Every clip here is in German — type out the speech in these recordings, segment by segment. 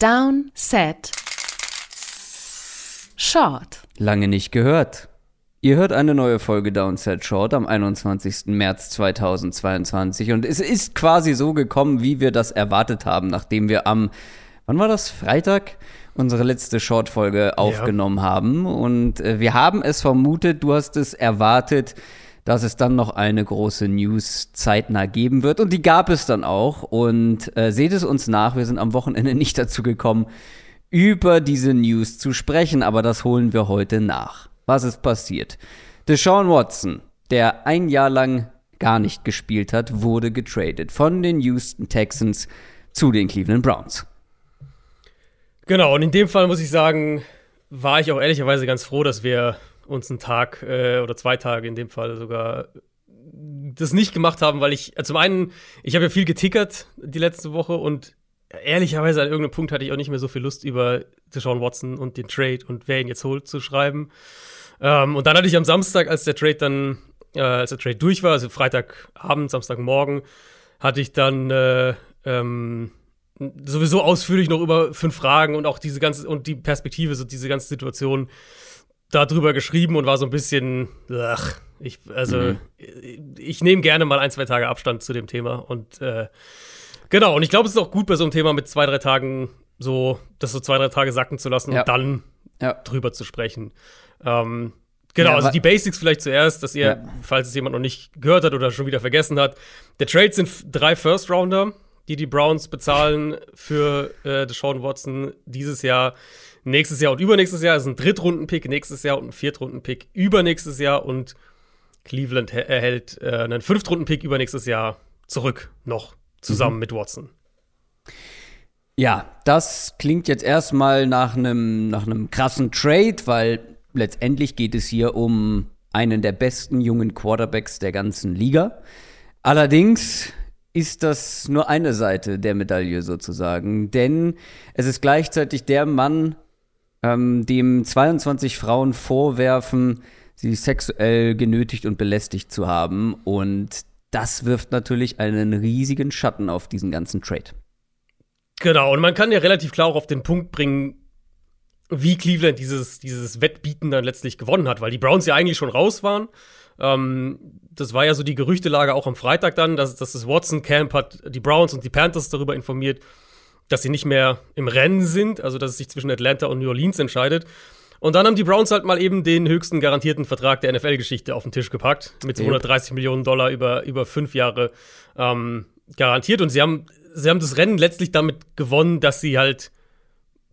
Down, Set, Short. Lange nicht gehört. Ihr hört eine neue Folge Downset Short am 21. März 2022 und es ist quasi so gekommen, wie wir das erwartet haben, nachdem wir am, wann war das, Freitag? unsere letzte Short-Folge aufgenommen ja. haben und äh, wir haben es vermutet, du hast es erwartet, dass es dann noch eine große News zeitnah geben wird. Und die gab es dann auch. Und äh, seht es uns nach, wir sind am Wochenende nicht dazu gekommen, über diese News zu sprechen, aber das holen wir heute nach. Was ist passiert? Deshaun Watson, der ein Jahr lang gar nicht gespielt hat, wurde getradet von den Houston Texans zu den Cleveland Browns. Genau, und in dem Fall muss ich sagen, war ich auch ehrlicherweise ganz froh, dass wir uns einen Tag äh, oder zwei Tage in dem Fall sogar das nicht gemacht haben, weil ich, äh, zum einen, ich habe ja viel getickert die letzte Woche und ehrlicherweise an irgendeinem Punkt hatte ich auch nicht mehr so viel Lust über Deshaun Watson und den Trade und wer ihn jetzt holt zu schreiben. Ähm, und dann hatte ich am Samstag, als der Trade dann, äh, als der Trade durch war, also Freitagabend, Samstagmorgen, hatte ich dann äh, ähm, sowieso ausführlich noch über fünf Fragen und auch diese ganze und die Perspektive, so diese ganze Situation darüber geschrieben und war so ein bisschen, ach, ich, also mhm. ich nehme gerne mal ein, zwei Tage Abstand zu dem Thema und äh, genau, und ich glaube, es ist auch gut bei so einem Thema mit zwei, drei Tagen so, das so zwei, drei Tage sacken zu lassen ja. und dann ja. drüber zu sprechen. Ähm, Genau, ja, also die Basics vielleicht zuerst, dass ihr, falls es jemand noch nicht gehört hat oder schon wieder vergessen hat, der Trade sind drei First Rounder, die die Browns bezahlen für äh, Deshaun Watson dieses Jahr nächstes Jahr und übernächstes Jahr ist ein Drittrunden-Pick nächstes Jahr und ein Viertrunden-Pick übernächstes Jahr und Cleveland erhält äh, einen Fünftrunden-Pick übernächstes Jahr zurück noch zusammen mhm. mit Watson. Ja, das klingt jetzt erstmal nach einem nach einem krassen Trade, weil letztendlich geht es hier um einen der besten jungen Quarterbacks der ganzen Liga. Allerdings ist das nur eine Seite der Medaille sozusagen, denn es ist gleichzeitig der Mann, ähm, dem 22 Frauen vorwerfen, sie sexuell genötigt und belästigt zu haben. Und das wirft natürlich einen riesigen Schatten auf diesen ganzen Trade. Genau, und man kann ja relativ klar auch auf den Punkt bringen, wie Cleveland dieses, dieses Wettbieten dann letztlich gewonnen hat, weil die Browns ja eigentlich schon raus waren. Ähm, das war ja so die Gerüchtelage auch am Freitag dann, dass, dass das Watson Camp hat die Browns und die Panthers darüber informiert, dass sie nicht mehr im Rennen sind, also dass es sich zwischen Atlanta und New Orleans entscheidet. Und dann haben die Browns halt mal eben den höchsten garantierten Vertrag der NFL-Geschichte auf den Tisch gepackt, mit 230 Millionen Dollar über, über fünf Jahre ähm, garantiert. Und sie haben, sie haben das Rennen letztlich damit gewonnen, dass sie halt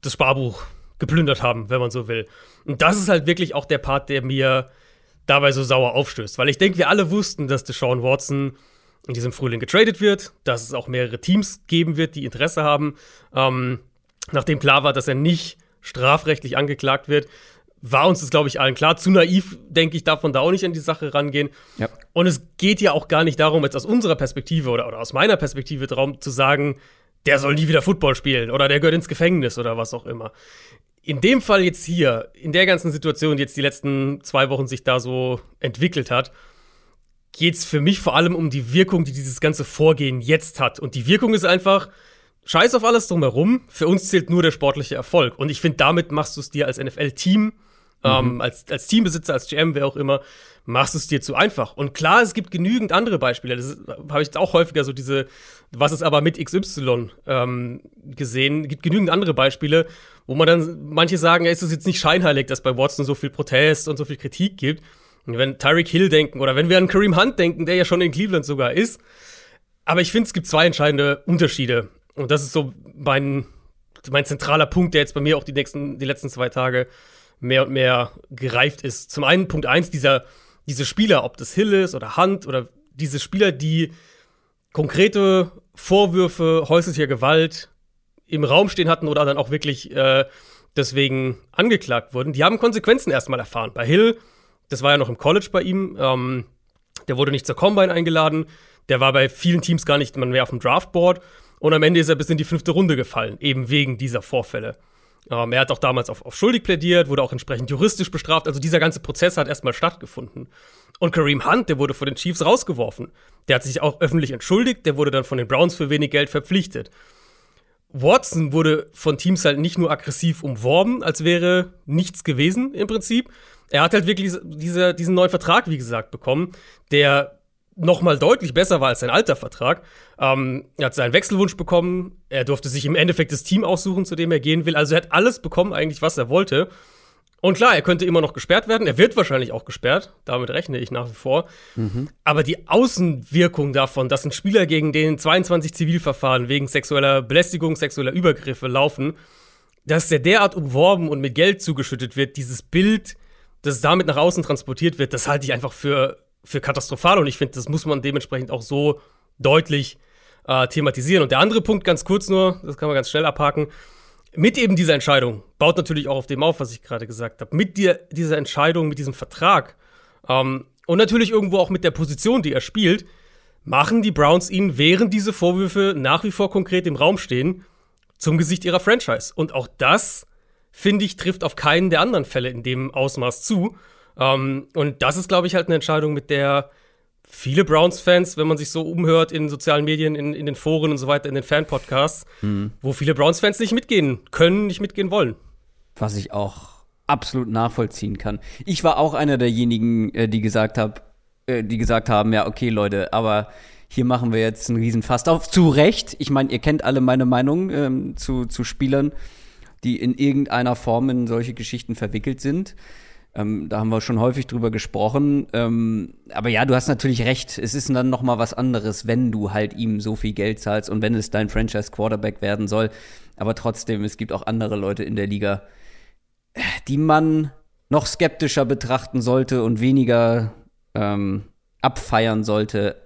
das Sparbuch geplündert haben, wenn man so will. Und das ist halt wirklich auch der Part, der mir dabei so sauer aufstößt. Weil ich denke, wir alle wussten, dass Deshaun Watson in diesem Frühling getradet wird, dass es auch mehrere Teams geben wird, die Interesse haben. Ähm, nachdem klar war, dass er nicht strafrechtlich angeklagt wird, war uns das, glaube ich, allen klar. Zu naiv, denke ich, darf man da auch nicht an die Sache rangehen. Ja. Und es geht ja auch gar nicht darum, jetzt aus unserer Perspektive oder, oder aus meiner Perspektive darum zu sagen, der soll nie wieder Football spielen oder der gehört ins Gefängnis oder was auch immer. In dem Fall jetzt hier, in der ganzen Situation, die jetzt die letzten zwei Wochen sich da so entwickelt hat, geht es für mich vor allem um die Wirkung, die dieses ganze Vorgehen jetzt hat. Und die Wirkung ist einfach, scheiß auf alles drumherum, für uns zählt nur der sportliche Erfolg. Und ich finde, damit machst du es dir als NFL-Team, ähm, mhm. als, als Teambesitzer, als GM, wer auch immer, machst du es dir zu einfach. Und klar, es gibt genügend andere Beispiele. Das habe ich jetzt auch häufiger so diese, was ist aber mit XY ähm, gesehen. Es gibt genügend andere Beispiele, wo man dann, manche sagen, ja, ist es jetzt nicht scheinheilig, dass bei Watson so viel Protest und so viel Kritik gibt wenn Tyreek Hill denken oder wenn wir an Kareem Hunt denken, der ja schon in Cleveland sogar ist. Aber ich finde, es gibt zwei entscheidende Unterschiede. Und das ist so mein, mein zentraler Punkt, der jetzt bei mir auch die, nächsten, die letzten zwei Tage mehr und mehr gereift ist. Zum einen Punkt eins, dieser, diese Spieler, ob das Hill ist oder Hunt oder diese Spieler, die konkrete Vorwürfe häuslicher Gewalt im Raum stehen hatten oder dann auch wirklich äh, deswegen angeklagt wurden, die haben Konsequenzen erstmal erfahren. Bei Hill das war ja noch im College bei ihm. Ähm, der wurde nicht zur Combine eingeladen. Der war bei vielen Teams gar nicht man mehr auf dem Draftboard. Und am Ende ist er bis in die fünfte Runde gefallen, eben wegen dieser Vorfälle. Ähm, er hat auch damals auf, auf schuldig plädiert, wurde auch entsprechend juristisch bestraft. Also dieser ganze Prozess hat erstmal stattgefunden. Und Kareem Hunt, der wurde von den Chiefs rausgeworfen. Der hat sich auch öffentlich entschuldigt, der wurde dann von den Browns für wenig Geld verpflichtet. Watson wurde von Teams halt nicht nur aggressiv umworben, als wäre nichts gewesen im Prinzip. Er hat halt wirklich diese, diesen neuen Vertrag, wie gesagt, bekommen, der noch mal deutlich besser war als sein alter Vertrag. Ähm, er hat seinen Wechselwunsch bekommen. Er durfte sich im Endeffekt das Team aussuchen, zu dem er gehen will. Also er hat alles bekommen, eigentlich, was er wollte. Und klar, er könnte immer noch gesperrt werden. Er wird wahrscheinlich auch gesperrt. Damit rechne ich nach wie vor. Mhm. Aber die Außenwirkung davon, dass ein Spieler gegen den 22 Zivilverfahren wegen sexueller Belästigung, sexueller Übergriffe laufen, dass der derart umworben und mit Geld zugeschüttet wird, dieses Bild, das damit nach außen transportiert wird, das halte ich einfach für, für katastrophal. Und ich finde, das muss man dementsprechend auch so deutlich äh, thematisieren. Und der andere Punkt, ganz kurz nur, das kann man ganz schnell abhaken mit eben dieser Entscheidung, baut natürlich auch auf dem auf, was ich gerade gesagt habe, mit dir, dieser Entscheidung, mit diesem Vertrag ähm, und natürlich irgendwo auch mit der Position, die er spielt, machen die Browns ihn, während diese Vorwürfe nach wie vor konkret im Raum stehen, zum Gesicht ihrer Franchise. Und auch das, finde ich, trifft auf keinen der anderen Fälle in dem Ausmaß zu. Ähm, und das ist, glaube ich, halt eine Entscheidung, mit der viele Browns-Fans, wenn man sich so umhört in sozialen Medien, in, in den Foren und so weiter, in den Fan-Podcasts, mhm. wo viele Browns-Fans nicht mitgehen können, nicht mitgehen wollen. Was ich auch absolut nachvollziehen kann. Ich war auch einer derjenigen, äh, die gesagt hab, äh, die gesagt haben, ja, okay, Leute, aber hier machen wir jetzt einen riesen Fast auf. Zu Recht. Ich meine, ihr kennt alle meine Meinung ähm, zu, zu Spielern, die in irgendeiner Form in solche Geschichten verwickelt sind. Ähm, da haben wir schon häufig drüber gesprochen. Ähm, aber ja, du hast natürlich recht. Es ist dann noch mal was anderes, wenn du halt ihm so viel Geld zahlst und wenn es dein Franchise Quarterback werden soll. Aber trotzdem, es gibt auch andere Leute in der Liga, die man noch skeptischer betrachten sollte und weniger ähm, abfeiern sollte,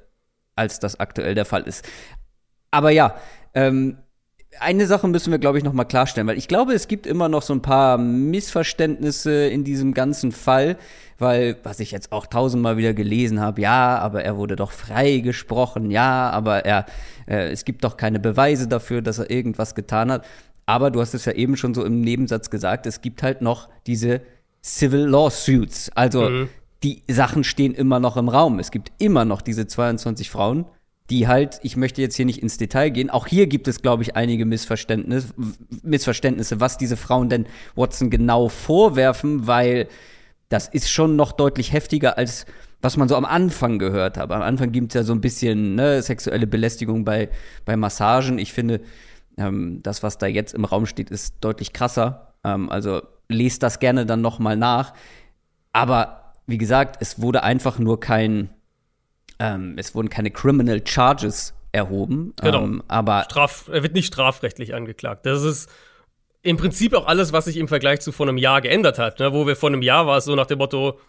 als das aktuell der Fall ist. Aber ja, ähm, eine Sache müssen wir, glaube ich, noch mal klarstellen, weil ich glaube, es gibt immer noch so ein paar Missverständnisse in diesem ganzen Fall, weil, was ich jetzt auch tausendmal wieder gelesen habe, ja, aber er wurde doch freigesprochen, ja, aber er, äh, es gibt doch keine Beweise dafür, dass er irgendwas getan hat. Aber du hast es ja eben schon so im Nebensatz gesagt, es gibt halt noch diese Civil Lawsuits. Also mhm. die Sachen stehen immer noch im Raum. Es gibt immer noch diese 22 Frauen, die halt, ich möchte jetzt hier nicht ins Detail gehen, auch hier gibt es, glaube ich, einige Missverständnisse, Missverständnisse, was diese Frauen denn Watson genau vorwerfen, weil das ist schon noch deutlich heftiger als was man so am Anfang gehört hat. Am Anfang gibt es ja so ein bisschen ne, sexuelle Belästigung bei, bei Massagen. Ich finde, ähm, das, was da jetzt im Raum steht, ist deutlich krasser. Ähm, also lest das gerne dann noch mal nach. Aber wie gesagt, es wurde einfach nur kein ähm, es wurden keine Criminal Charges erhoben. Genau. Ähm, aber Straf, er wird nicht strafrechtlich angeklagt. Das ist im Prinzip auch alles, was sich im Vergleich zu vor einem Jahr geändert hat. Ne? Wo wir vor einem Jahr war es so nach dem Motto,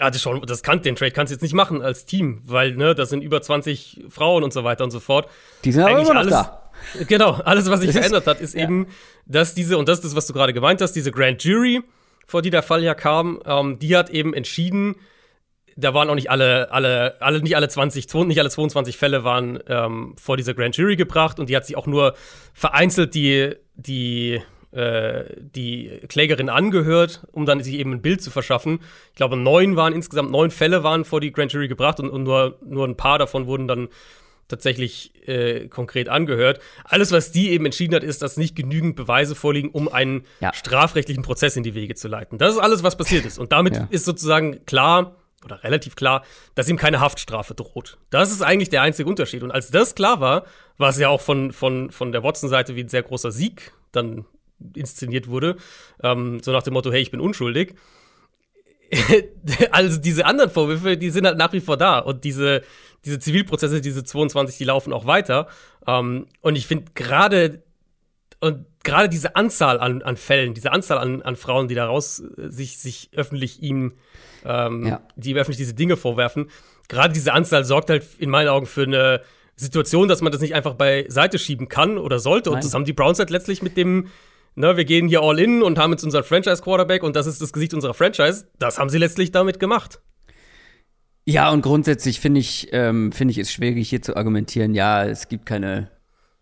ah, das, schon, das kann, den Trade kannst du jetzt nicht machen als Team, weil ne, das sind über 20 Frauen und so weiter und so fort. Die sind aber immer noch alles, da. Genau, alles, was sich verändert hat, ist ja. eben, dass diese, und das ist das, was du gerade gemeint hast, diese Grand Jury, vor die der Fall ja kam, ähm, die hat eben entschieden, da waren auch nicht alle, alle, alle, nicht alle 20, nicht alle 22 Fälle waren ähm, vor dieser Grand Jury gebracht und die hat sich auch nur vereinzelt die, die, äh, die Klägerin angehört, um dann sich eben ein Bild zu verschaffen. Ich glaube, neun waren insgesamt, neun Fälle waren vor die Grand Jury gebracht und, und nur, nur ein paar davon wurden dann tatsächlich äh, konkret angehört. Alles, was die eben entschieden hat, ist, dass nicht genügend Beweise vorliegen, um einen ja. strafrechtlichen Prozess in die Wege zu leiten. Das ist alles, was passiert ist. Und damit ja. ist sozusagen klar, oder relativ klar, dass ihm keine Haftstrafe droht. Das ist eigentlich der einzige Unterschied. Und als das klar war, es ja auch von, von, von der Watson-Seite wie ein sehr großer Sieg dann inszeniert wurde. Ähm, so nach dem Motto, hey, ich bin unschuldig. also diese anderen Vorwürfe, die sind halt nach wie vor da. Und diese, diese Zivilprozesse, diese 22, die laufen auch weiter. Ähm, und ich finde gerade und gerade diese Anzahl an, an Fällen, diese Anzahl an, an Frauen, die daraus äh, sich, sich öffentlich ihm ähm, ja. die ihm öffentlich diese Dinge vorwerfen. Gerade diese Anzahl sorgt halt in meinen Augen für eine Situation, dass man das nicht einfach beiseite schieben kann oder sollte. Nein. Und das haben die Browns halt letztlich mit dem, ne, wir gehen hier all in und haben jetzt unseren Franchise-Quarterback und das ist das Gesicht unserer Franchise. Das haben sie letztlich damit gemacht. Ja, und grundsätzlich finde ich, ähm, finde ich es schwierig, hier zu argumentieren, ja, es gibt keine,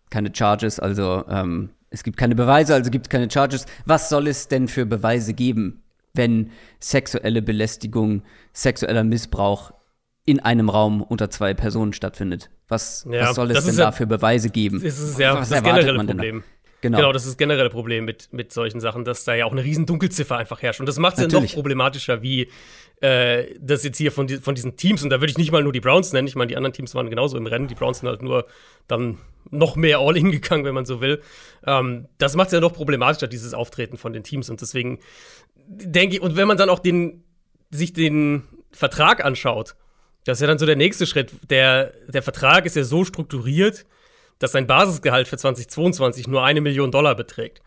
keine Charges, also ähm, es gibt keine Beweise, also gibt es keine Charges. Was soll es denn für Beweise geben? wenn sexuelle Belästigung, sexueller Missbrauch in einem Raum unter zwei Personen stattfindet. Was, ja, was soll es denn da für Beweise geben? Das ist ja was das generelle Problem. Genau. genau, das ist das generelle Problem mit, mit solchen Sachen, dass da ja auch eine riesen Dunkelziffer einfach herrscht. Und das macht es ja noch problematischer, wie äh, das jetzt hier von, die, von diesen Teams, und da würde ich nicht mal nur die Browns nennen, ich meine, die anderen Teams waren genauso im Rennen, die Browns sind halt nur dann noch mehr All-In gegangen, wenn man so will. Ähm, das macht es ja noch problematischer, dieses Auftreten von den Teams. Und deswegen denke ich, und wenn man dann auch den, sich den Vertrag anschaut, das ist ja dann so der nächste Schritt. Der, der Vertrag ist ja so strukturiert, dass sein Basisgehalt für 2022 nur eine Million Dollar beträgt.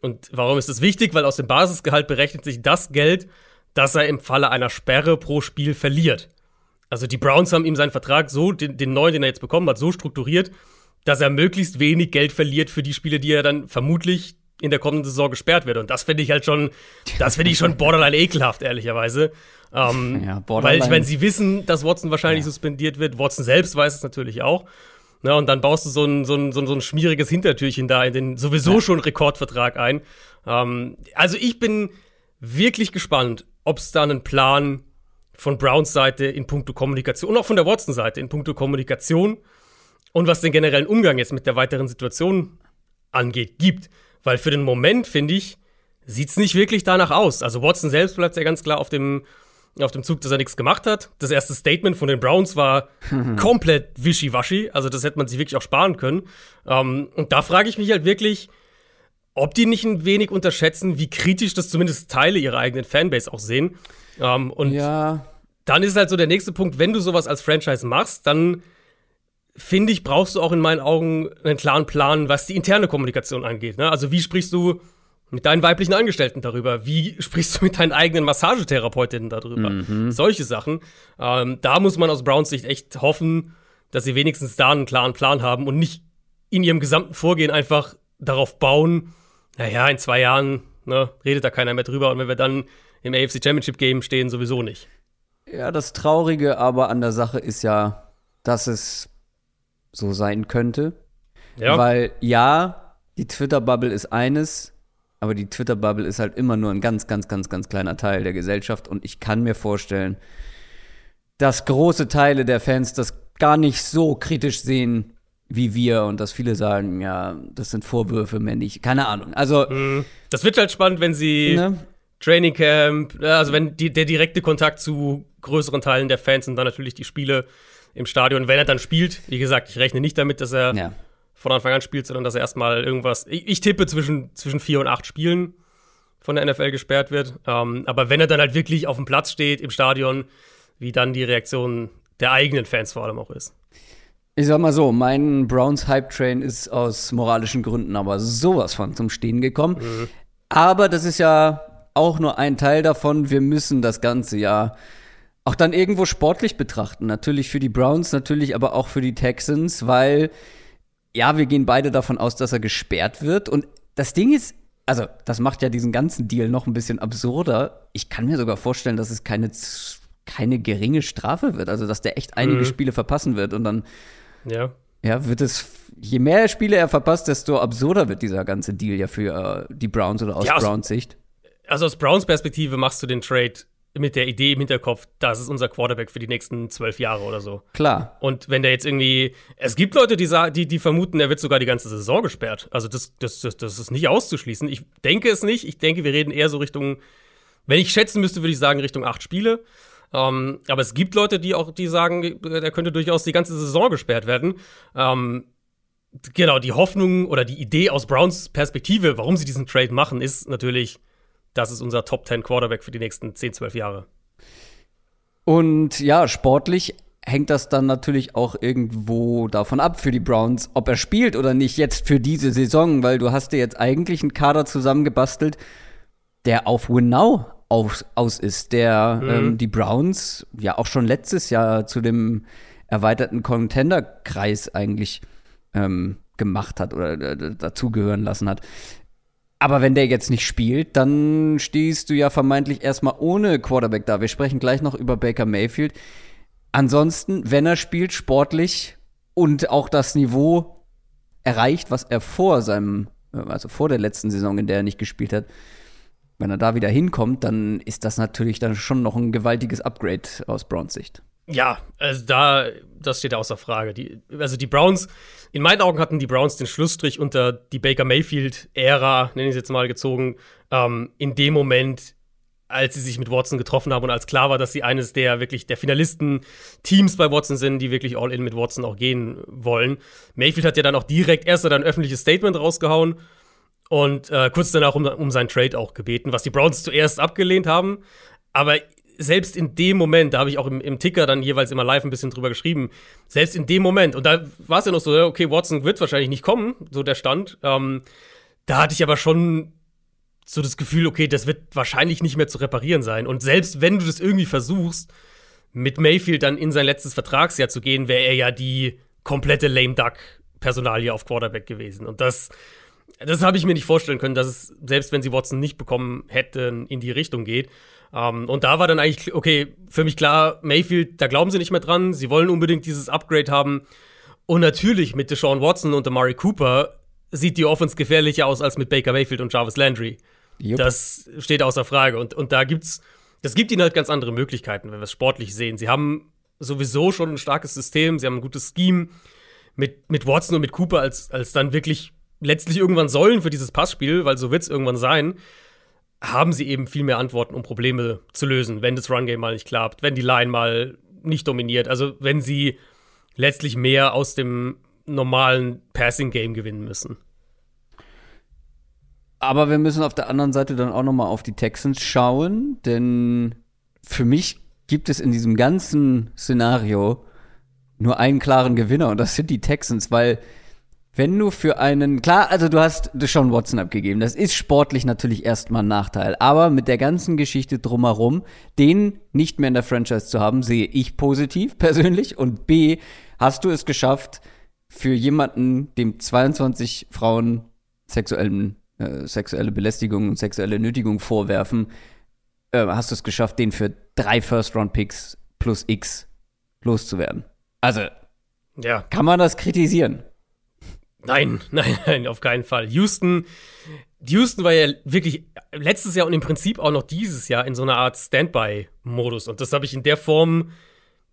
Und warum ist das wichtig? Weil aus dem Basisgehalt berechnet sich das Geld, das er im Falle einer Sperre pro Spiel verliert. Also die Browns haben ihm seinen Vertrag so, den, den neuen, den er jetzt bekommen hat, so strukturiert, dass er möglichst wenig Geld verliert für die Spiele, die er dann vermutlich in der kommenden Saison gesperrt wird. Und das finde ich halt schon, das finde ich schon borderline ekelhaft, ehrlicherweise. Ähm, ja, weil ich meine, sie wissen, dass Watson wahrscheinlich ja. suspendiert wird. Watson selbst weiß es natürlich auch. Na, und dann baust du so ein, so, ein, so, ein, schmieriges Hintertürchen da in den sowieso schon Rekordvertrag ein. Ähm, also ich bin wirklich gespannt, ob es da einen Plan von Browns Seite in puncto Kommunikation und auch von der Watson Seite in puncto Kommunikation und was den generellen Umgang jetzt mit der weiteren Situation angeht, gibt. Weil für den Moment, finde ich, sieht es nicht wirklich danach aus. Also Watson selbst bleibt ja ganz klar auf dem, auf dem Zug, dass er nichts gemacht hat. Das erste Statement von den Browns war komplett wischiwaschi. Also das hätte man sich wirklich auch sparen können. Ähm, und da frage ich mich halt wirklich, ob die nicht ein wenig unterschätzen, wie kritisch das zumindest Teile ihrer eigenen Fanbase auch sehen. Ähm, und ja. dann ist halt so der nächste Punkt, wenn du sowas als Franchise machst, dann finde ich, brauchst du auch in meinen Augen einen klaren Plan, was die interne Kommunikation angeht. Ne? Also wie sprichst du mit deinen weiblichen Angestellten darüber? Wie sprichst du mit deinen eigenen Massagetherapeutinnen darüber? Mhm. Solche Sachen. Ähm, da muss man aus Browns Sicht echt hoffen, dass sie wenigstens da einen klaren Plan haben und nicht in ihrem gesamten Vorgehen einfach darauf bauen, naja, in zwei Jahren ne, redet da keiner mehr drüber und wenn wir dann im AFC Championship Game stehen, sowieso nicht. Ja, das Traurige aber an der Sache ist ja, dass es so sein könnte. Ja. Weil ja, die Twitter-Bubble ist eines, aber die Twitter-Bubble ist halt immer nur ein ganz, ganz, ganz, ganz kleiner Teil der Gesellschaft. Und ich kann mir vorstellen, dass große Teile der Fans das gar nicht so kritisch sehen wie wir und dass viele sagen, ja, das sind Vorwürfe, männlich. Keine Ahnung. Also. Mhm. Das wird halt spannend, wenn sie ne? Training Camp, also wenn die, der direkte Kontakt zu größeren Teilen der Fans und dann natürlich die Spiele im Stadion, wenn er dann spielt. Wie gesagt, ich rechne nicht damit, dass er ja von Anfang an spielt, sondern dass er erstmal irgendwas. Ich, ich, tippe zwischen, zwischen vier und acht Spielen von der NFL gesperrt wird. Ähm, aber wenn er dann halt wirklich auf dem Platz steht im Stadion, wie dann die Reaktion der eigenen Fans vor allem auch ist. Ich sag mal so, mein Browns Hype Train ist aus moralischen Gründen aber sowas von zum Stehen gekommen. Mhm. Aber das ist ja auch nur ein Teil davon. Wir müssen das ganze ja auch dann irgendwo sportlich betrachten. Natürlich für die Browns, natürlich aber auch für die Texans, weil ja, wir gehen beide davon aus, dass er gesperrt wird. Und das Ding ist, also, das macht ja diesen ganzen Deal noch ein bisschen absurder. Ich kann mir sogar vorstellen, dass es keine, keine geringe Strafe wird. Also, dass der echt einige mhm. Spiele verpassen wird. Und dann, ja. ja, wird es, je mehr Spiele er verpasst, desto absurder wird dieser ganze Deal ja für äh, die Browns oder aus ja, Browns Sicht. Also, aus Browns Perspektive machst du den Trade mit der Idee im Hinterkopf, das ist unser Quarterback für die nächsten zwölf Jahre oder so. Klar. Und wenn der jetzt irgendwie, es gibt Leute, die, die, die vermuten, er wird sogar die ganze Saison gesperrt. Also das, das, das, das ist nicht auszuschließen. Ich denke es nicht. Ich denke, wir reden eher so Richtung, wenn ich schätzen müsste, würde ich sagen Richtung acht Spiele. Ähm, aber es gibt Leute, die auch, die sagen, er könnte durchaus die ganze Saison gesperrt werden. Ähm, genau, die Hoffnung oder die Idee aus Browns Perspektive, warum sie diesen Trade machen, ist natürlich das ist unser Top 10 Quarterback für die nächsten 10, 12 Jahre. Und ja, sportlich hängt das dann natürlich auch irgendwo davon ab für die Browns, ob er spielt oder nicht jetzt für diese Saison, weil du hast dir jetzt eigentlich einen Kader zusammengebastelt, der auf Winnow aus, aus ist, der mhm. ähm, die Browns ja auch schon letztes Jahr zu dem erweiterten Contender-Kreis eigentlich ähm, gemacht hat oder äh, dazugehören lassen hat. Aber wenn der jetzt nicht spielt, dann stehst du ja vermeintlich erstmal ohne Quarterback da. Wir sprechen gleich noch über Baker Mayfield. Ansonsten, wenn er spielt, sportlich und auch das Niveau erreicht, was er vor seinem, also vor der letzten Saison, in der er nicht gespielt hat, wenn er da wieder hinkommt, dann ist das natürlich dann schon noch ein gewaltiges Upgrade aus Browns Sicht. Ja, also da, das steht außer Frage. Die, also die Browns, in meinen Augen hatten die Browns den Schlussstrich unter die Baker Mayfield-Ära, nenne ich es jetzt mal, gezogen. Ähm, in dem Moment, als sie sich mit Watson getroffen haben und als klar war, dass sie eines der wirklich der Finalisten-Teams bei Watson sind, die wirklich all in mit Watson auch gehen wollen. Mayfield hat ja dann auch direkt erst ein öffentliches Statement rausgehauen und äh, kurz danach um, um seinen Trade auch gebeten, was die Browns zuerst abgelehnt haben. Aber selbst in dem Moment, da habe ich auch im, im, Ticker dann jeweils immer live ein bisschen drüber geschrieben, selbst in dem Moment, und da war es ja noch so, okay, Watson wird wahrscheinlich nicht kommen, so der Stand. Ähm, da hatte ich aber schon so das Gefühl, okay, das wird wahrscheinlich nicht mehr zu reparieren sein. Und selbst wenn du das irgendwie versuchst, mit Mayfield dann in sein letztes Vertragsjahr zu gehen, wäre er ja die komplette lame duck Personalie auf Quarterback gewesen. Und das, das habe ich mir nicht vorstellen können, dass es, selbst wenn sie Watson nicht bekommen hätten, in die Richtung geht. Um, ähm, und da war dann eigentlich, okay, für mich klar, Mayfield, da glauben sie nicht mehr dran. Sie wollen unbedingt dieses Upgrade haben. Und natürlich mit Deshaun Watson und Amari Cooper sieht die Offense gefährlicher aus als mit Baker Mayfield und Jarvis Landry. Yep. Das steht außer Frage. Und, und da gibt's, das gibt ihnen halt ganz andere Möglichkeiten, wenn wir es sportlich sehen. Sie haben sowieso schon ein starkes System, sie haben ein gutes Scheme mit, mit Watson und mit Cooper als, als dann wirklich letztlich irgendwann sollen für dieses Passspiel, weil so wird es irgendwann sein, haben sie eben viel mehr Antworten, um Probleme zu lösen, wenn das Run-Game mal nicht klappt, wenn die Line mal nicht dominiert. Also wenn sie letztlich mehr aus dem normalen Passing-Game gewinnen müssen. Aber wir müssen auf der anderen Seite dann auch noch mal auf die Texans schauen, denn für mich gibt es in diesem ganzen Szenario nur einen klaren Gewinner und das sind die Texans, weil wenn du für einen, klar, also du hast Deshaun Watson abgegeben, das ist sportlich natürlich erstmal ein Nachteil, aber mit der ganzen Geschichte drumherum, den nicht mehr in der Franchise zu haben, sehe ich positiv persönlich und B, hast du es geschafft, für jemanden, dem 22 Frauen sexuellen äh, sexuelle Belästigung und sexuelle Nötigung vorwerfen, äh, hast du es geschafft, den für drei First-Round-Picks plus X loszuwerden. Also, ja. kann man das kritisieren? Nein, nein, nein, auf keinen Fall. Houston, Houston war ja wirklich letztes Jahr und im Prinzip auch noch dieses Jahr in so einer Art Standby-Modus. Und das habe ich in der Form,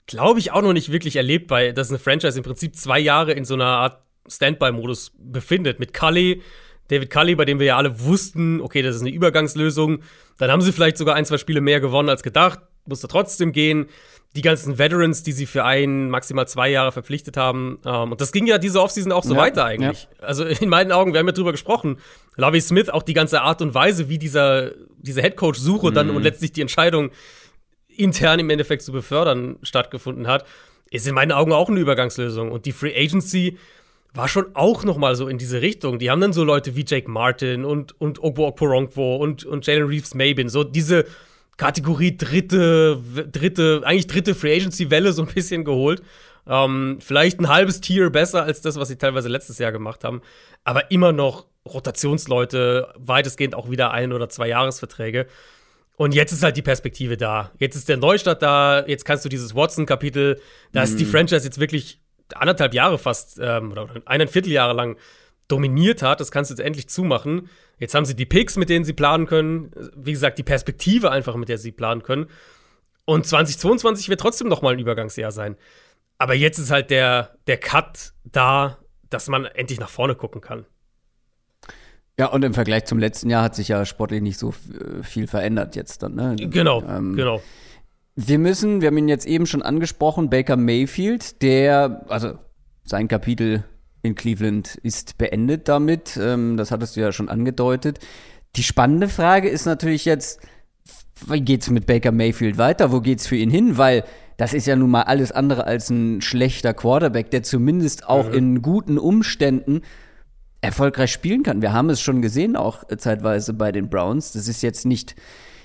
glaube ich, auch noch nicht wirklich erlebt, weil das eine Franchise im Prinzip zwei Jahre in so einer Art Standby-Modus befindet. Mit Cully, David Cully, bei dem wir ja alle wussten, okay, das ist eine Übergangslösung. Dann haben sie vielleicht sogar ein, zwei Spiele mehr gewonnen als gedacht, musste trotzdem gehen. Die ganzen Veterans, die sie für ein, maximal zwei Jahre verpflichtet haben. Ähm, und das ging ja diese Offseason auch so ja, weiter eigentlich. Ja. Also in meinen Augen, wir haben ja drüber gesprochen. Lovie Smith, auch die ganze Art und Weise, wie dieser, diese Headcoach-Suche mhm. dann und letztlich die Entscheidung intern im Endeffekt zu befördern stattgefunden hat, ist in meinen Augen auch eine Übergangslösung. Und die Free Agency, war schon auch noch mal so in diese Richtung. Die haben dann so Leute wie Jake Martin und, und Ogbo Okporonkwo und, und Jalen Reeves Mabin, so diese Kategorie dritte, dritte, eigentlich dritte Free Agency-Welle so ein bisschen geholt. Ähm, vielleicht ein halbes Tier besser als das, was sie teilweise letztes Jahr gemacht haben. Aber immer noch Rotationsleute, weitestgehend auch wieder ein- oder zwei Jahresverträge. Und jetzt ist halt die Perspektive da. Jetzt ist der Neustart da. Jetzt kannst du dieses Watson-Kapitel, da ist die mhm. Franchise jetzt wirklich anderthalb Jahre fast ähm, oder eineinviertel Jahre lang dominiert hat. Das kannst du jetzt endlich zumachen. Jetzt haben sie die Picks, mit denen sie planen können. Wie gesagt, die Perspektive einfach, mit der sie planen können. Und 2022 wird trotzdem noch mal ein Übergangsjahr sein. Aber jetzt ist halt der, der Cut da, dass man endlich nach vorne gucken kann. Ja, und im Vergleich zum letzten Jahr hat sich ja sportlich nicht so äh, viel verändert jetzt dann, ne? Genau, ähm, genau. Wir müssen, wir haben ihn jetzt eben schon angesprochen, Baker Mayfield, der, also sein Kapitel in Cleveland ist beendet damit. Ähm, das hattest du ja schon angedeutet. Die spannende Frage ist natürlich jetzt, wie geht's mit Baker Mayfield weiter? Wo geht's für ihn hin? Weil das ist ja nun mal alles andere als ein schlechter Quarterback, der zumindest auch mhm. in guten Umständen erfolgreich spielen kann. Wir haben es schon gesehen, auch zeitweise bei den Browns. Das ist jetzt nicht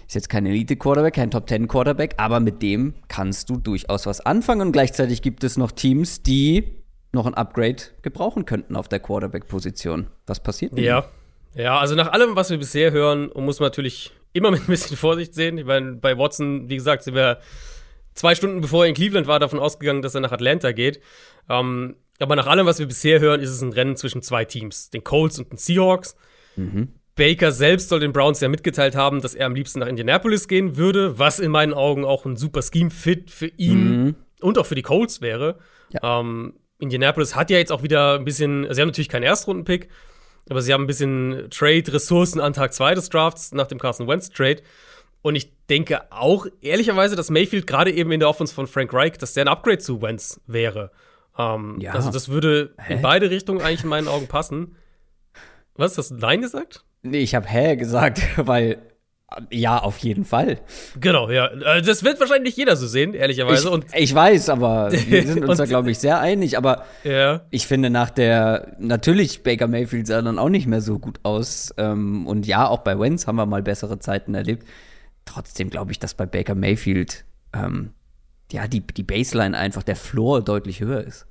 ist jetzt kein Elite-Quarterback, kein Top-10-Quarterback, aber mit dem kannst du durchaus was anfangen. Und gleichzeitig gibt es noch Teams, die noch ein Upgrade gebrauchen könnten auf der Quarterback-Position. Was passiert denn? Ja. Ja, also nach allem, was wir bisher hören, muss man natürlich immer mit ein bisschen Vorsicht sehen. Ich meine, bei Watson, wie gesagt, sind wir zwei Stunden bevor er in Cleveland war, davon ausgegangen, dass er nach Atlanta geht. Ähm, aber nach allem, was wir bisher hören, ist es ein Rennen zwischen zwei Teams, den Colts und den Seahawks. Mhm. Baker selbst soll den Browns ja mitgeteilt haben, dass er am liebsten nach Indianapolis gehen würde, was in meinen Augen auch ein super Scheme-Fit für ihn mhm. und auch für die Colts wäre. Ja. Ähm, Indianapolis hat ja jetzt auch wieder ein bisschen, sie haben natürlich keinen Erstrunden-Pick, aber sie haben ein bisschen Trade-Ressourcen an Tag 2 des Drafts nach dem Carson Wentz-Trade. Und ich denke auch, ehrlicherweise, dass Mayfield gerade eben in der Offense von Frank Reich, dass der ein Upgrade zu Wentz wäre. Ähm, Ja. Also, das würde Hä? in beide Richtungen eigentlich in meinen Augen passen. Was? Hast du Nein gesagt? Nee, ich habe hä gesagt, weil ja, auf jeden Fall. Genau, ja. Äh, Das wird wahrscheinlich nicht jeder so sehen, ehrlicherweise. Ich, Und ich weiß, aber wir sind uns da, glaube ich, sehr einig. Aber ja. ich finde, nach der, natürlich, Baker Mayfield sah dann auch nicht mehr so gut aus. Ähm, und ja, auch bei Wentz haben wir mal bessere Zeiten erlebt. Trotzdem glaube ich, dass bei Baker Mayfield, ähm, ja, die, die Baseline einfach, der Floor deutlich höher ist.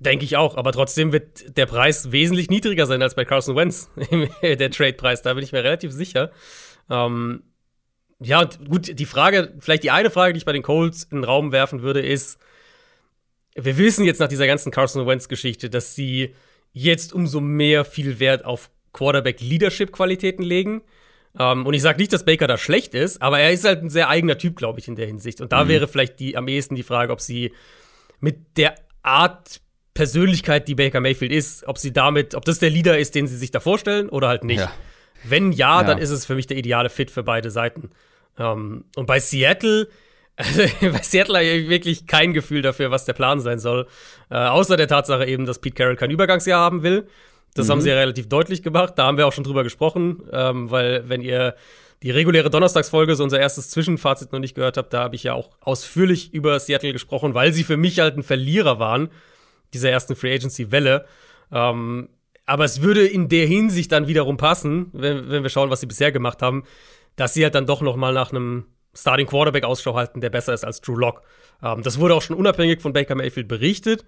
Denke ich auch, aber trotzdem wird der Preis wesentlich niedriger sein als bei Carson Wentz, der Trade-Preis, da bin ich mir relativ sicher. Ähm, ja, und gut, die Frage, vielleicht die eine Frage, die ich bei den Colts in den Raum werfen würde, ist, wir wissen jetzt nach dieser ganzen Carson Wentz-Geschichte, dass sie jetzt umso mehr viel Wert auf Quarterback-Leadership-Qualitäten legen. Ähm, und ich sage nicht, dass Baker da schlecht ist, aber er ist halt ein sehr eigener Typ, glaube ich, in der Hinsicht. Und da wäre vielleicht die, am ehesten die Frage, ob sie mit der Art Persönlichkeit, die Baker Mayfield ist, ob sie damit, ob das der Leader ist, den sie sich da vorstellen oder halt nicht. Ja. Wenn ja, Ja. dann ist es für mich der ideale Fit für beide Seiten. Ähm, und bei Seattle, also bei Seattle habe ich wirklich kein Gefühl dafür, was der Plan sein soll. Äh, außer der Tatsache eben, dass Pete Carroll kein Übergangsjahr haben will. Das haben sie ja relativ deutlich gemacht. Da haben wir auch schon drüber gesprochen, ähm, weil wenn ihr die reguläre Donnerstagsfolge, so unser erstes Zwischenfazit noch nicht gehört habt, da habe ich ja auch ausführlich über Seattle gesprochen, weil sie für mich halt ein Verlierer waren dieser ersten Free Agency Welle. Ähm, aber es würde in der Hinsicht dann wiederum passen, wenn, wenn wir schauen, was sie bisher gemacht haben, dass sie halt dann doch noch mal nach einem Starting Quarterback Ausschau halten, der besser ist als Drew Lock. Ähm, das wurde auch schon unabhängig von Baker Mayfield berichtet,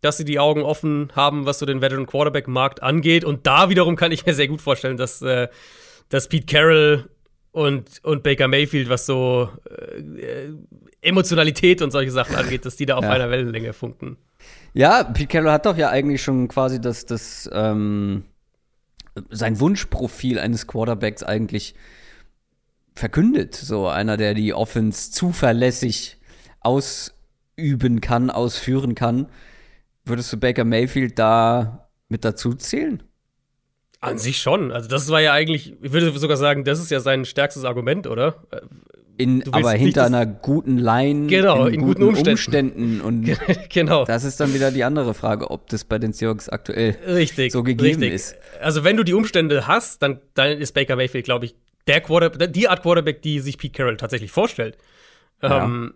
dass sie die Augen offen haben, was so den Veteran Quarterback Markt angeht. Und da wiederum kann ich mir sehr gut vorstellen, dass, äh, dass Pete Carroll und, und Baker Mayfield, was so äh, Emotionalität und solche Sachen angeht, dass die da auf Ja. einer Wellenlänge funken. Ja, Pete Carroll hat doch ja eigentlich schon quasi das, das ähm, sein Wunschprofil eines Quarterbacks eigentlich verkündet. So einer, der die Offense zuverlässig ausüben kann, ausführen kann. Würdest du Baker Mayfield da mit dazu zählen? An sich schon. Also, das war ja eigentlich, ich würde sogar sagen, das ist ja sein stärkstes Argument, oder? In, aber hinter einer guten Line, Genau, in guten Umständen. Umständen. Und genau. das ist dann wieder die andere Frage, ob das bei den Seahawks aktuell Richtig. so gegeben richtig. ist. Also, wenn du die Umstände hast, dann, dann ist Baker Mayfield, glaube ich, der Quarterback, die Art Quarterback, die sich Pete Carroll tatsächlich vorstellt. Ja. Ähm,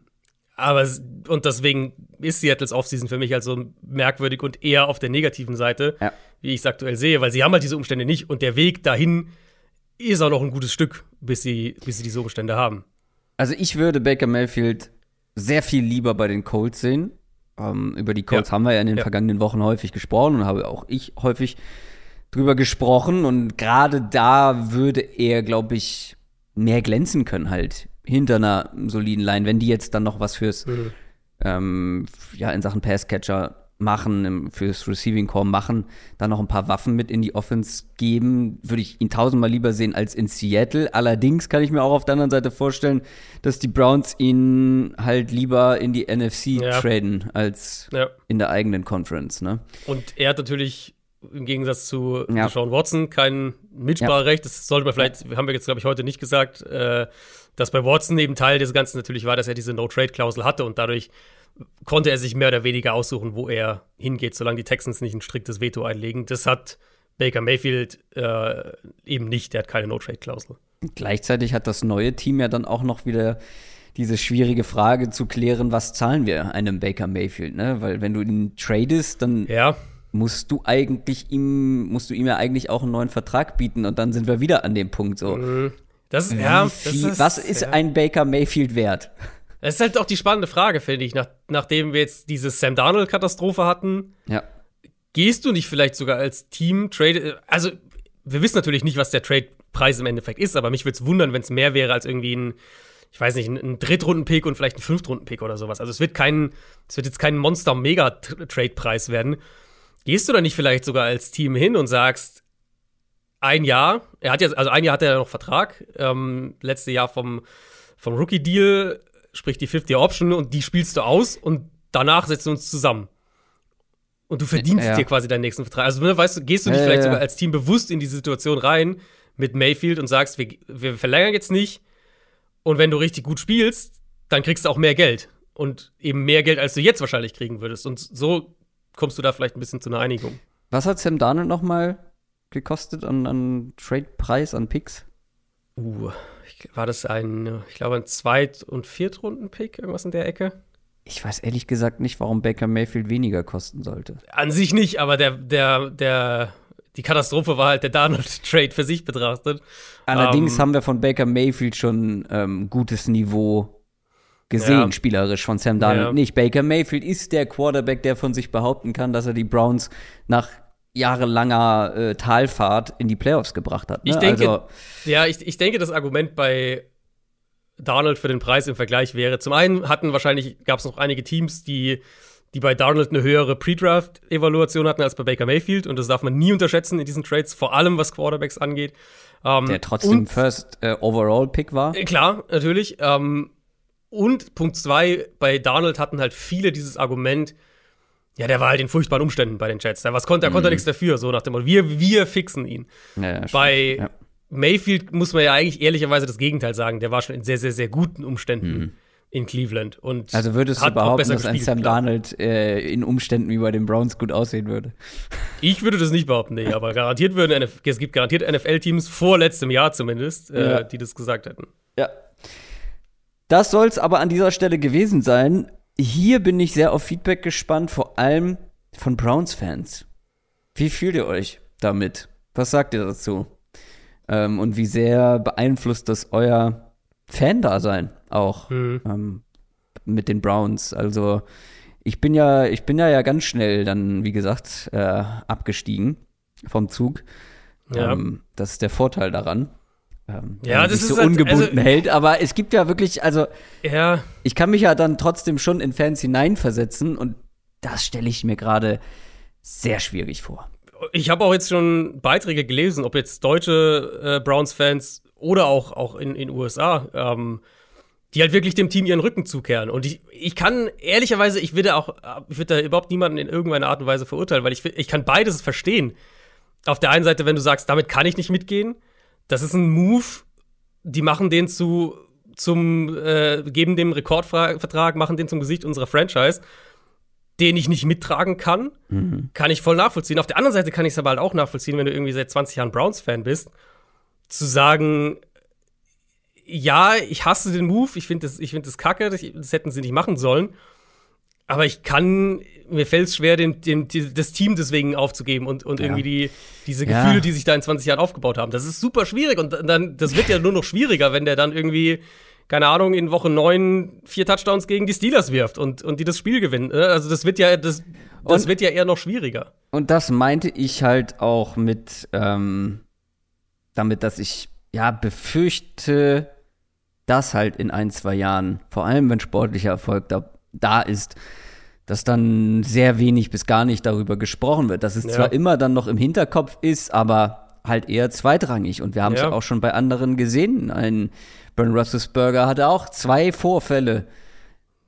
aber, und deswegen ist Seattles Offseason für mich halt so merkwürdig und eher auf der negativen Seite, Ja. wie ich es aktuell sehe, weil sie haben halt diese Umstände nicht und der Weg dahin ist auch noch ein gutes Stück, bis sie, bis sie diese Umstände haben. Also ich würde Baker Mayfield sehr viel lieber bei den Colts sehen. Ähm, über die Colts Ja. haben wir ja in den Ja. vergangenen Wochen häufig gesprochen und habe auch ich häufig drüber gesprochen. Und gerade da würde er, glaube ich, mehr glänzen können halt hinter einer soliden Line, wenn die jetzt dann noch was fürs ähm, ja, in Sachen Passcatcher machen, im- fürs Receiving Core machen, dann noch ein paar Waffen mit in die Offense geben, würde ich ihn tausendmal lieber sehen als in Seattle. Allerdings kann ich mir auch auf der anderen Seite vorstellen, dass die Browns ihn halt lieber in die NFC Ja. traden als Ja. in der eigenen Conference, ne? Und er hat natürlich im Gegensatz zu Ja. Sean Watson kein Mitspracherecht. Das sollte man vielleicht, haben wir jetzt, glaube ich, heute nicht gesagt, äh, dass bei Watson eben Teil des Ganzen natürlich war, dass er diese No-Trade-Klausel hatte und dadurch konnte er sich mehr oder weniger aussuchen, wo er hingeht, solange die Texans nicht ein striktes Veto einlegen. Das hat Baker Mayfield äh, eben nicht. Der hat keine No-Trade-Klausel. Gleichzeitig hat das neue Team ja dann auch noch wieder diese schwierige Frage zu klären, was zahlen wir einem Baker Mayfield, ne? Weil wenn du ihn tradest, dann Ja, musst du eigentlich ihm, musst du ihm ja eigentlich auch einen neuen Vertrag bieten und dann sind wir wieder an dem Punkt so. Das, Wie ja, das ist, was ist ja. ein Baker Mayfield wert? Das ist halt auch die spannende Frage, finde ich, nach, nachdem wir jetzt diese Sam Darnold-Katastrophe hatten. Ja. Gehst du nicht vielleicht sogar als Team Trade? Also, wir wissen natürlich nicht, was der Trade-Preis im Endeffekt ist, aber mich würde es wundern, wenn es mehr wäre als irgendwie ein, ich weiß nicht, ein, ein Drittrunden-Pick und vielleicht ein Fünftrunden-Pick oder sowas. Also, es wird kein, es wird jetzt kein Monster-Mega-Trade-Preis werden. Gehst du da nicht vielleicht sogar als Team hin und sagst, ein Jahr, er hat jetzt, also ein Jahr hat er noch Vertrag, ähm, letzte Jahr vom, vom Rookie-Deal sprich die 50 Option, und die spielst du aus und danach setzen wir uns zusammen. Und du verdienst ja. dir quasi deinen nächsten Vertrag. Also, ne, weißt du, gehst du nicht ja, vielleicht ja. sogar als Team bewusst in die Situation rein mit Mayfield und sagst, wir, wir verlängern jetzt nicht. Und wenn du richtig gut spielst, dann kriegst du auch mehr Geld. Und eben mehr Geld, als du jetzt wahrscheinlich kriegen würdest. Und so kommst du da vielleicht ein bisschen zu einer Einigung. Was hat Sam Darnold noch mal gekostet an, an Trade-Preis, an Picks? Uh, war das ein, ich glaube, ein Zweit- und Viertrunden-Pick, irgendwas in der Ecke? Ich weiß ehrlich gesagt nicht, warum Baker Mayfield weniger kosten sollte. An sich nicht, aber der, der, der, die Katastrophe war halt der Darnold-Trade für sich betrachtet. Allerdings ähm, haben wir von Baker Mayfield schon ähm, gutes Niveau gesehen, ja. spielerisch von Sam Darnold ja. nicht. Baker Mayfield ist der Quarterback, der von sich behaupten kann, dass er die Browns nach jahrelanger äh, Talfahrt in die Playoffs gebracht hat. Ne? Ich denke, also, ja, ich, ich denke, das Argument bei Darnold für den Preis im Vergleich wäre. Zum einen hatten wahrscheinlich, gab es noch einige Teams, die, die bei Darnold eine höhere Pre-Draft-Evaluation hatten als bei Baker Mayfield. Und das darf man nie unterschätzen in diesen Trades, vor allem was Quarterbacks angeht. Ähm, Der trotzdem First äh, Overall-Pick war. Äh, klar, natürlich. Ähm, und Punkt zwei, bei Darnold hatten halt viele dieses Argument, ja, der war halt in furchtbaren Umständen bei den Jets. Da, was konnte, er konnte mhm. nichts dafür, so nach dem Motto, wir, wir fixen ihn. Ja, ja, bei ja. Mayfield muss man ja eigentlich ehrlicherweise das Gegenteil sagen. Der war schon in sehr, sehr, sehr guten Umständen mhm. in Cleveland. Und also würdest du behaupten, dass ein Sam Darnold äh, in Umständen wie bei den Browns gut aussehen würde? Ich würde das nicht behaupten, nee, aber garantiert würden es gibt garantiert NFL-Teams vor letztem Jahr zumindest, äh, die das gesagt hätten. Ja. Das soll es aber an dieser Stelle gewesen sein. Hier bin ich sehr auf Feedback gespannt, vor allem von Browns-Fans. Wie fühlt ihr euch damit? Was sagt ihr dazu? Ähm, und wie sehr beeinflusst das euer Fan-Dasein auch mhm. ähm, mit den Browns? Also ich bin ja, ich bin ja, ja ganz schnell dann, wie gesagt, äh, abgestiegen vom Zug. Ja. Ähm, das ist der Vorteil daran. Ähm, ja, das ist so halt, ungebunden also, hält, aber es gibt ja wirklich, also ja. ich kann mich ja dann trotzdem schon in Fans hineinversetzen und das stelle ich mir gerade sehr schwierig vor ich habe auch jetzt schon Beiträge gelesen, ob jetzt deutsche äh, Browns-Fans oder auch, auch in den USA, ähm, die halt wirklich dem Team ihren Rücken zukehren. Und ich, ich kann ehrlicherweise, ich würde auch, ich würde da überhaupt niemanden in irgendeiner Art und Weise verurteilen, weil ich, ich kann beides verstehen. Auf der einen Seite, wenn du sagst, damit kann ich nicht mitgehen, das ist ein Move, die machen den zu, zum, äh, geben dem Rekordvertrag, machen den zum Gesicht unserer Franchise den ich nicht mittragen kann, mhm. kann ich voll nachvollziehen. Auf der anderen Seite kann ich es aber halt auch nachvollziehen, wenn du irgendwie seit 20 Jahren Browns-Fan bist, zu sagen, ja, ich hasse den Move, ich finde das, find das kacke, das, das, hätten sie nicht machen sollen. Aber ich kann, mir fällt es schwer, den, den, das Team deswegen aufzugeben und, und ja. irgendwie die, diese Gefühle, ja. die sich da in 20 Jahren aufgebaut haben. Das ist super schwierig und dann, das wird ja nur noch schwieriger, wenn der dann irgendwie keine Ahnung, in Woche 9 vier Touchdowns gegen die Steelers wirft und, und die das Spiel gewinnen. Ne? Also das wird ja, das, das wird ja eher noch schwieriger. Und das meinte ich halt auch mit, ähm, damit, dass ich ja befürchte, dass halt in ein, zwei Jahren, vor allem wenn sportlicher Erfolg da, da ist, dass dann sehr wenig bis gar nicht darüber gesprochen wird. Dass es ja. zwar immer dann noch im Hinterkopf ist, aber halt eher zweitrangig. Und wir haben es ja. auch schon bei anderen gesehen. Ein Ben Roethlisberger hatte auch zwei Vorfälle,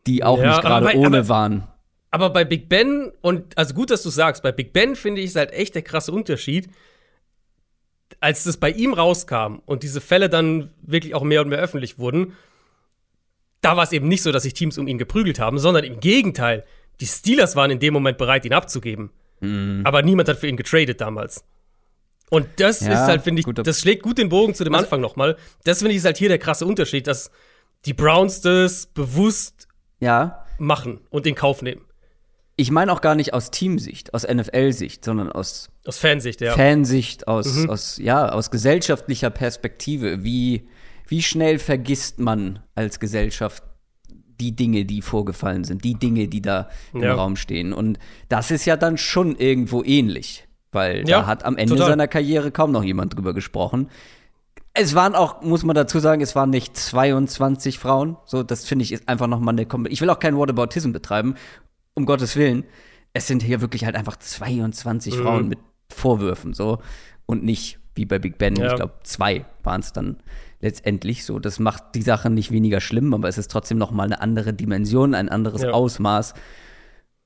die auch ja, nicht gerade ohne aber, waren. Aber bei Big Ben und also gut, dass du sagst, bei Big Ben finde ich es halt echt der krasse Unterschied. Als das bei ihm rauskam und diese Fälle dann wirklich auch mehr und mehr öffentlich wurden, da war es eben nicht so, dass sich Teams um ihn geprügelt haben, sondern im Gegenteil. Die Steelers waren in dem Moment bereit, ihn abzugeben. Mhm. Aber niemand hat für ihn getradet damals. Und das ja, ist halt, finde ich, das schlägt gut den Bogen zu dem also, Anfang nochmal. Das finde ich ist halt hier der krasse Unterschied, dass die Browns das bewusst ja. machen und in Kauf nehmen. Ich meine auch gar nicht aus Teamsicht, aus NFL-Sicht, sondern aus aus Fansicht, ja. Fansicht, aus, mhm. aus, ja, aus gesellschaftlicher Perspektive. Wie, wie schnell vergisst man als Gesellschaft die Dinge, die vorgefallen sind, die Dinge, die da im ja. Raum stehen. Und das ist ja dann schon irgendwo ähnlich. Weil ja, da hat am Ende total. seiner Karriere kaum noch jemand drüber gesprochen. Es waren auch, muss man dazu sagen, es waren nicht 22 Frauen. So, das finde ich ist einfach noch mal eine Kom Ich will auch keinen Whataboutism betreiben, um Gottes Willen. Es sind hier wirklich halt einfach 22 mhm. Frauen mit Vorwürfen, so. Und nicht wie bei Big Ben. Ja. Ich glaube, zwei waren es dann letztendlich so. Das macht die Sache nicht weniger schlimm, aber es ist trotzdem noch mal eine andere Dimension, ein anderes Ja. Ausmaß.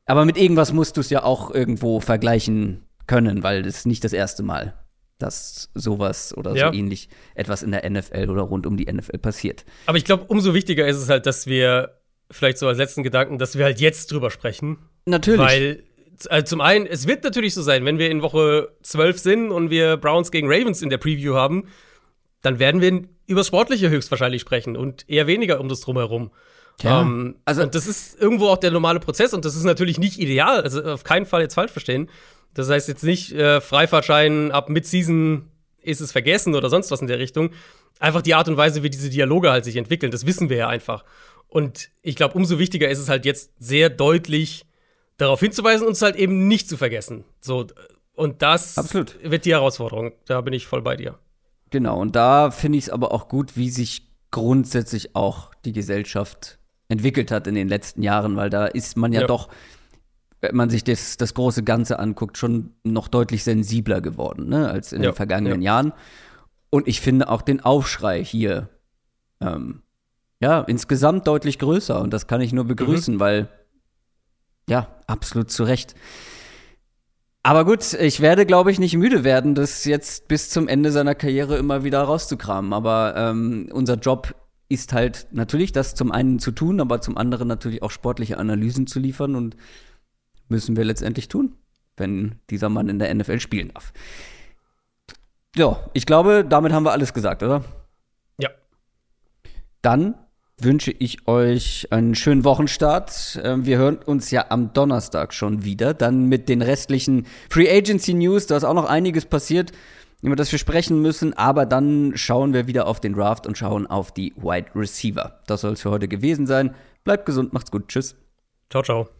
Aber mit irgendwas musst du es ja auch irgendwo vergleichen können, weil ist nicht das erste Mal, dass sowas oder Ja. so ähnlich etwas in der NFL oder rund um die NFL passiert. Aber ich glaube, umso wichtiger ist es halt, dass wir vielleicht so als letzten Gedanken, dass wir halt jetzt drüber sprechen. Natürlich. Weil also zum einen, es wird natürlich so sein, wenn wir in Woche 12 sind und wir Browns gegen Ravens in der Preview haben, dann werden wir über Sportliche höchstwahrscheinlich sprechen und eher weniger um das Drumherum. Tja, ähm, also- also und das ist irgendwo auch der normale Prozess und das ist natürlich nicht ideal, also auf keinen Fall jetzt falsch verstehen. Das heißt jetzt nicht äh, Freifahrtschein ab Mid-Season ist es vergessen oder sonst was in der Richtung. Einfach die Art und Weise, wie diese Dialoge halt sich entwickeln, das wissen wir ja einfach. Und ich glaube, umso wichtiger ist es halt jetzt sehr deutlich darauf hinzuweisen und es halt eben nicht zu vergessen. So und das Absolut. wird die Herausforderung. Da bin ich voll bei dir. Genau, und da finde ich es aber auch gut, wie sich grundsätzlich auch die Gesellschaft entwickelt hat in den letzten Jahren, weil da ist man ja, Ja. doch, wenn man sich das, das große Ganze anguckt, schon noch deutlich sensibler geworden, ne, als in Ja, den vergangenen ja. Jahren. Und ich finde auch den Aufschrei hier, ähm, ja, insgesamt deutlich größer. Und das kann ich nur begrüßen, Mhm. weil, ja, absolut zu Recht. Aber gut, ich werde, glaube ich, nicht müde werden, das jetzt bis zum Ende seiner Karriere immer wieder rauszukramen. Aber ähm, unser Job ist halt natürlich das zum einen zu tun, aber zum anderen natürlich auch sportliche Analysen zu liefern und müssen wir letztendlich tun, wenn dieser Mann in der NFL spielen darf. Ja, ich glaube, damit haben wir alles gesagt, oder? Ja. Dann wünsche ich euch einen schönen Wochenstart. Ähm, Wir hören uns ja am Donnerstag schon wieder. Dann mit den restlichen Free Agency News. Da ist auch noch einiges passiert, über das wir sprechen müssen. Aber dann schauen wir wieder auf den Draft und schauen auf die Wide Receiver. Das soll es für heute gewesen sein. Bleibt gesund, macht's gut. Tschüss. Ciao, ciao.